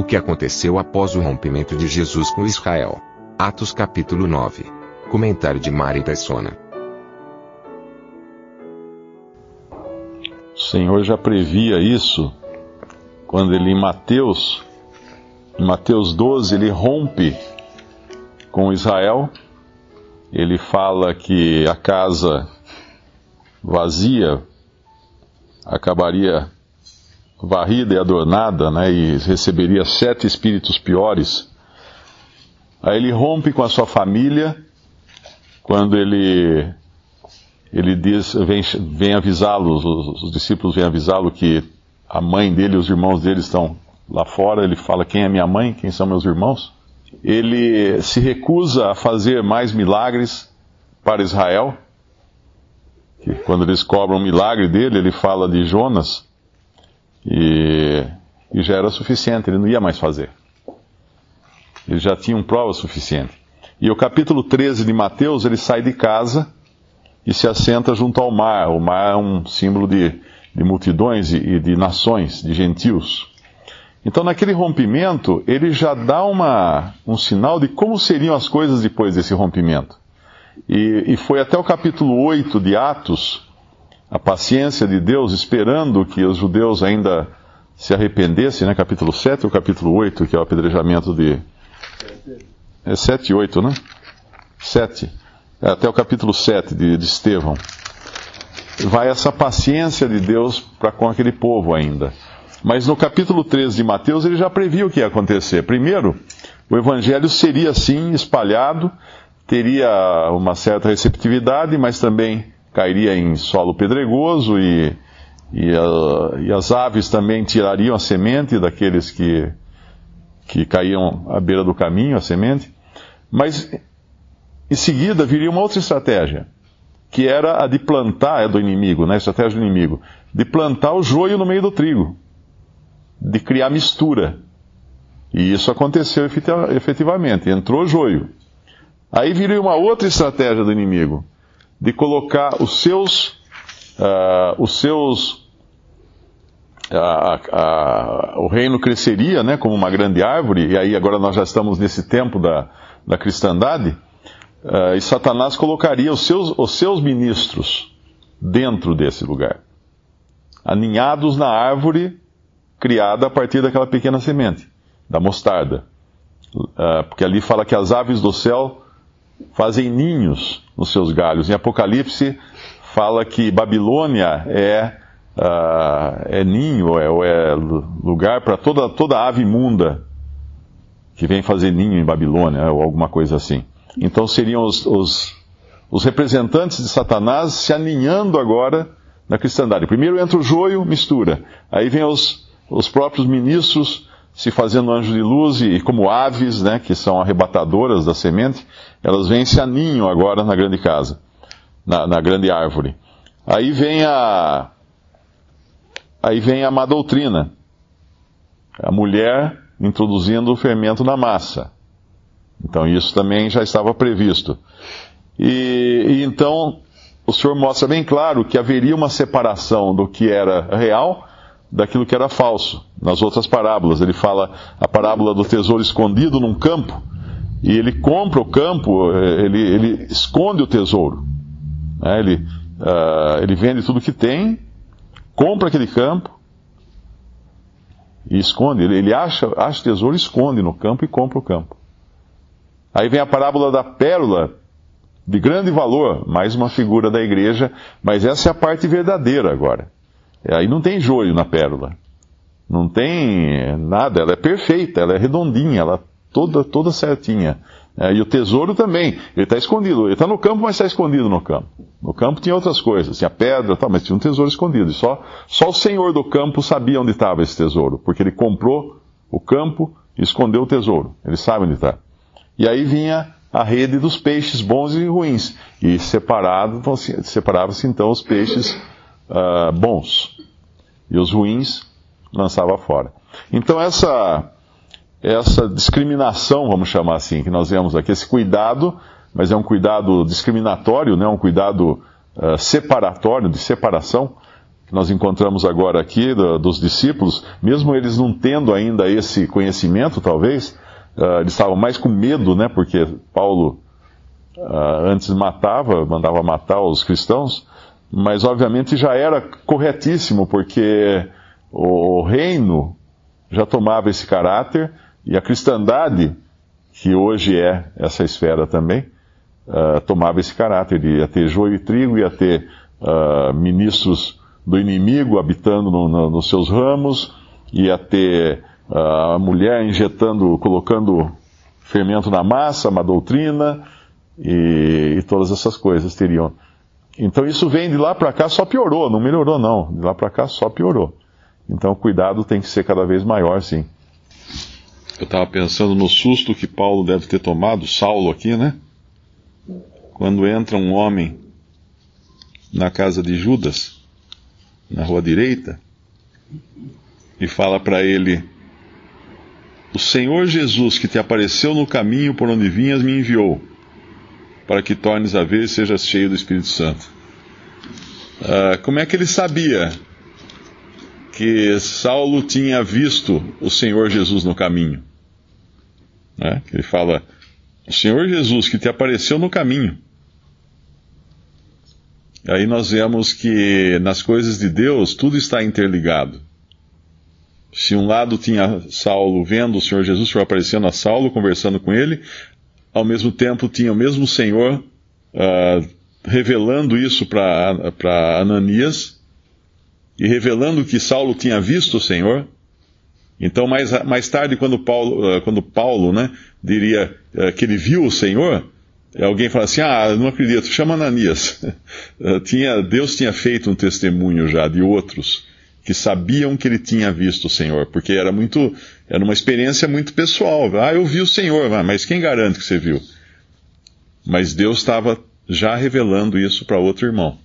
O que aconteceu após o rompimento de Jesus com Israel? Atos capítulo 9. Comentário de Mari Persona. O Senhor já previa isso quando ele em Mateus, em Mateus 12, ele rompe com Israel. Ele fala que a casa vazia acabaria varrida e adornada, né, e receberia sete espíritos piores. Aí ele rompe com a sua família quando ele ele diz, vem, vem avisá-los, os, os, discípulos vêm avisá-lo que a mãe dele os irmãos dele estão lá fora. Ele fala: Quem é minha mãe? Quem são meus irmãos? Ele se recusa a fazer mais milagres para Israel. Que quando eles cobram um milagre dele, ele fala de Jonas. E, e já era suficiente, ele não ia mais fazer. Ele já tinha um prova suficiente. E o capítulo 13 de Mateus, ele sai de casa e se assenta junto ao mar. O mar é um símbolo de, de multidões e, e de nações, de gentios. Então, naquele rompimento, ele já dá uma, um sinal de como seriam as coisas depois desse rompimento. E, e foi até o capítulo 8 de Atos a paciência de Deus, esperando que os judeus ainda se arrependessem, né? Capítulo 7 ou capítulo 8, que é o apedrejamento de. É 7 e 8, né? 7. É até o capítulo 7 de, de Estevão. Vai essa paciência de Deus para com aquele povo ainda. Mas no capítulo 13 de Mateus ele já previu o que ia acontecer. Primeiro, o evangelho seria assim espalhado, teria uma certa receptividade, mas também cairia em solo pedregoso e, e, a, e, as aves também tirariam a semente daqueles que, que caíam à beira do caminho, a semente. Mas em seguida viria uma outra estratégia, que era a de plantar, é do inimigo, né? A estratégia do inimigo, de plantar o joio no meio do trigo, de criar mistura. E isso aconteceu efetivamente, entrou joio. Aí viria uma outra estratégia do inimigo, de colocar os seus, uh, os seus, o reino cresceria, né, como uma grande árvore, e aí agora nós já estamos nesse tempo da, da cristandade, ah, e Satanás colocaria os seus, os seus ministros dentro desse lugar, aninhados na árvore criada a partir daquela pequena semente, da mostarda. Ah, porque ali fala que as aves do céu fazem ninhos nos seus galhos. Em Apocalipse fala que Babilônia é, uh, é ninho, é, é lugar para toda, toda ave imunda que vem fazer ninho em Babilônia, ou alguma coisa assim. Então seriam os, os, os representantes de Satanás se aninhando agora na cristandade. Primeiro entra o joio, mistura. Aí vem os, os próprios ministros se fazendo anjo de luz e, como aves, né, que são arrebatadoras da semente, elas vêm se aninham agora na grande casa, na, na grande árvore. Aí vem a aí vem a má doutrina, a mulher introduzindo o fermento na massa. Então isso também já estava previsto. E, e então o Senhor mostra bem claro que haveria uma separação do que era real daquilo que era falso. Nas outras parábolas, ele fala a parábola do tesouro escondido num campo, e ele compra o campo, eh, ele, ele esconde o tesouro. Né? Ele, uh, ele vende tudo que tem, compra aquele campo e esconde. Ele, ele acha, acha tesouro, esconde no campo e compra o campo. Aí vem a parábola da pérola, de grande valor, mais uma figura da igreja, mas essa é a parte verdadeira agora. Aí não tem joio na pérola. Não tem nada, ela é perfeita, ela é redondinha, ela toda toda certinha. É, e o tesouro também, ele está escondido. Ele está no campo, mas está escondido no campo. No campo tinha outras coisas, tinha pedra, tal, mas tinha um tesouro escondido. E só, só o senhor do campo sabia onde estava esse tesouro, porque ele comprou o campo e escondeu o tesouro. Ele sabe onde está. E aí vinha a rede dos peixes bons e ruins. E separado, separava-se então os peixes uh, bons. E os ruins lançava fora. Então essa, essa discriminação, vamos chamar assim, que nós vemos aqui, esse cuidado, mas é um cuidado discriminatório, né, um cuidado uh, separatório, de separação, que nós encontramos agora aqui do, dos discípulos, mesmo eles não tendo ainda esse conhecimento, talvez, uh, eles estavam mais com medo, né, porque Paulo uh, antes matava, mandava matar os cristãos, mas obviamente já era corretíssimo, porque o reino já tomava esse caráter e a cristandade, que hoje é essa esfera também, uh, tomava esse caráter de ia ter joio e trigo, ia ter uh, ministros do inimigo habitando no, no, nos seus ramos, ia ter uh, a mulher injetando, colocando fermento na massa, uma doutrina, e, e todas essas coisas teriam. Então isso vem de lá para cá, só piorou, não melhorou não. De lá para cá só piorou. Então, cuidado tem que ser cada vez maior, sim. Eu estava pensando no susto que Paulo deve ter tomado, Saulo aqui, né? Quando entra um homem na casa de Judas, na rua direita, e fala para ele: O Senhor Jesus que te apareceu no caminho por onde vinhas me enviou, para que tornes a ver e sejas cheio do Espírito Santo. Uh, como é que ele sabia que Saulo tinha visto o Senhor Jesus no caminho. Né? Ele fala: O Senhor Jesus que te apareceu no caminho. Aí nós vemos que nas coisas de Deus tudo está interligado. Se um lado tinha Saulo vendo o Senhor Jesus aparecendo a Saulo, conversando com ele, ao mesmo tempo tinha o mesmo Senhor uh, revelando isso para Ananias, e revelando que Saulo tinha visto o Senhor. Então, mais, mais tarde, quando Paulo, eh, quando Paulo né, diria eh, que ele viu o Senhor, alguém fala assim: Ah, não acredito, chama Ananias. Eh, tinha, Deus tinha feito um testemunho já de outros que sabiam que ele tinha visto o Senhor, porque era muito, era uma experiência muito pessoal. Ah, eu vi o Senhor, mas quem garante que você viu? Mas Deus estava já revelando isso para outro irmão.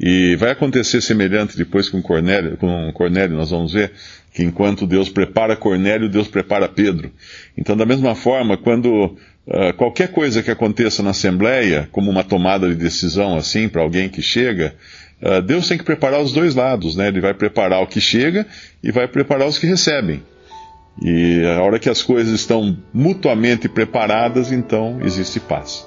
E vai acontecer semelhante depois com Cornélio, com Cornélio, nós vamos ver que enquanto Deus prepara Cornélio, Deus prepara Pedro. Então, da mesma forma, quando uh, qualquer coisa que aconteça na Assembleia, como uma tomada de decisão assim para alguém que chega, uh, Deus tem que preparar os dois lados, né? Ele vai preparar o que chega e vai preparar os que recebem. E a hora que as coisas estão mutuamente preparadas, então existe paz.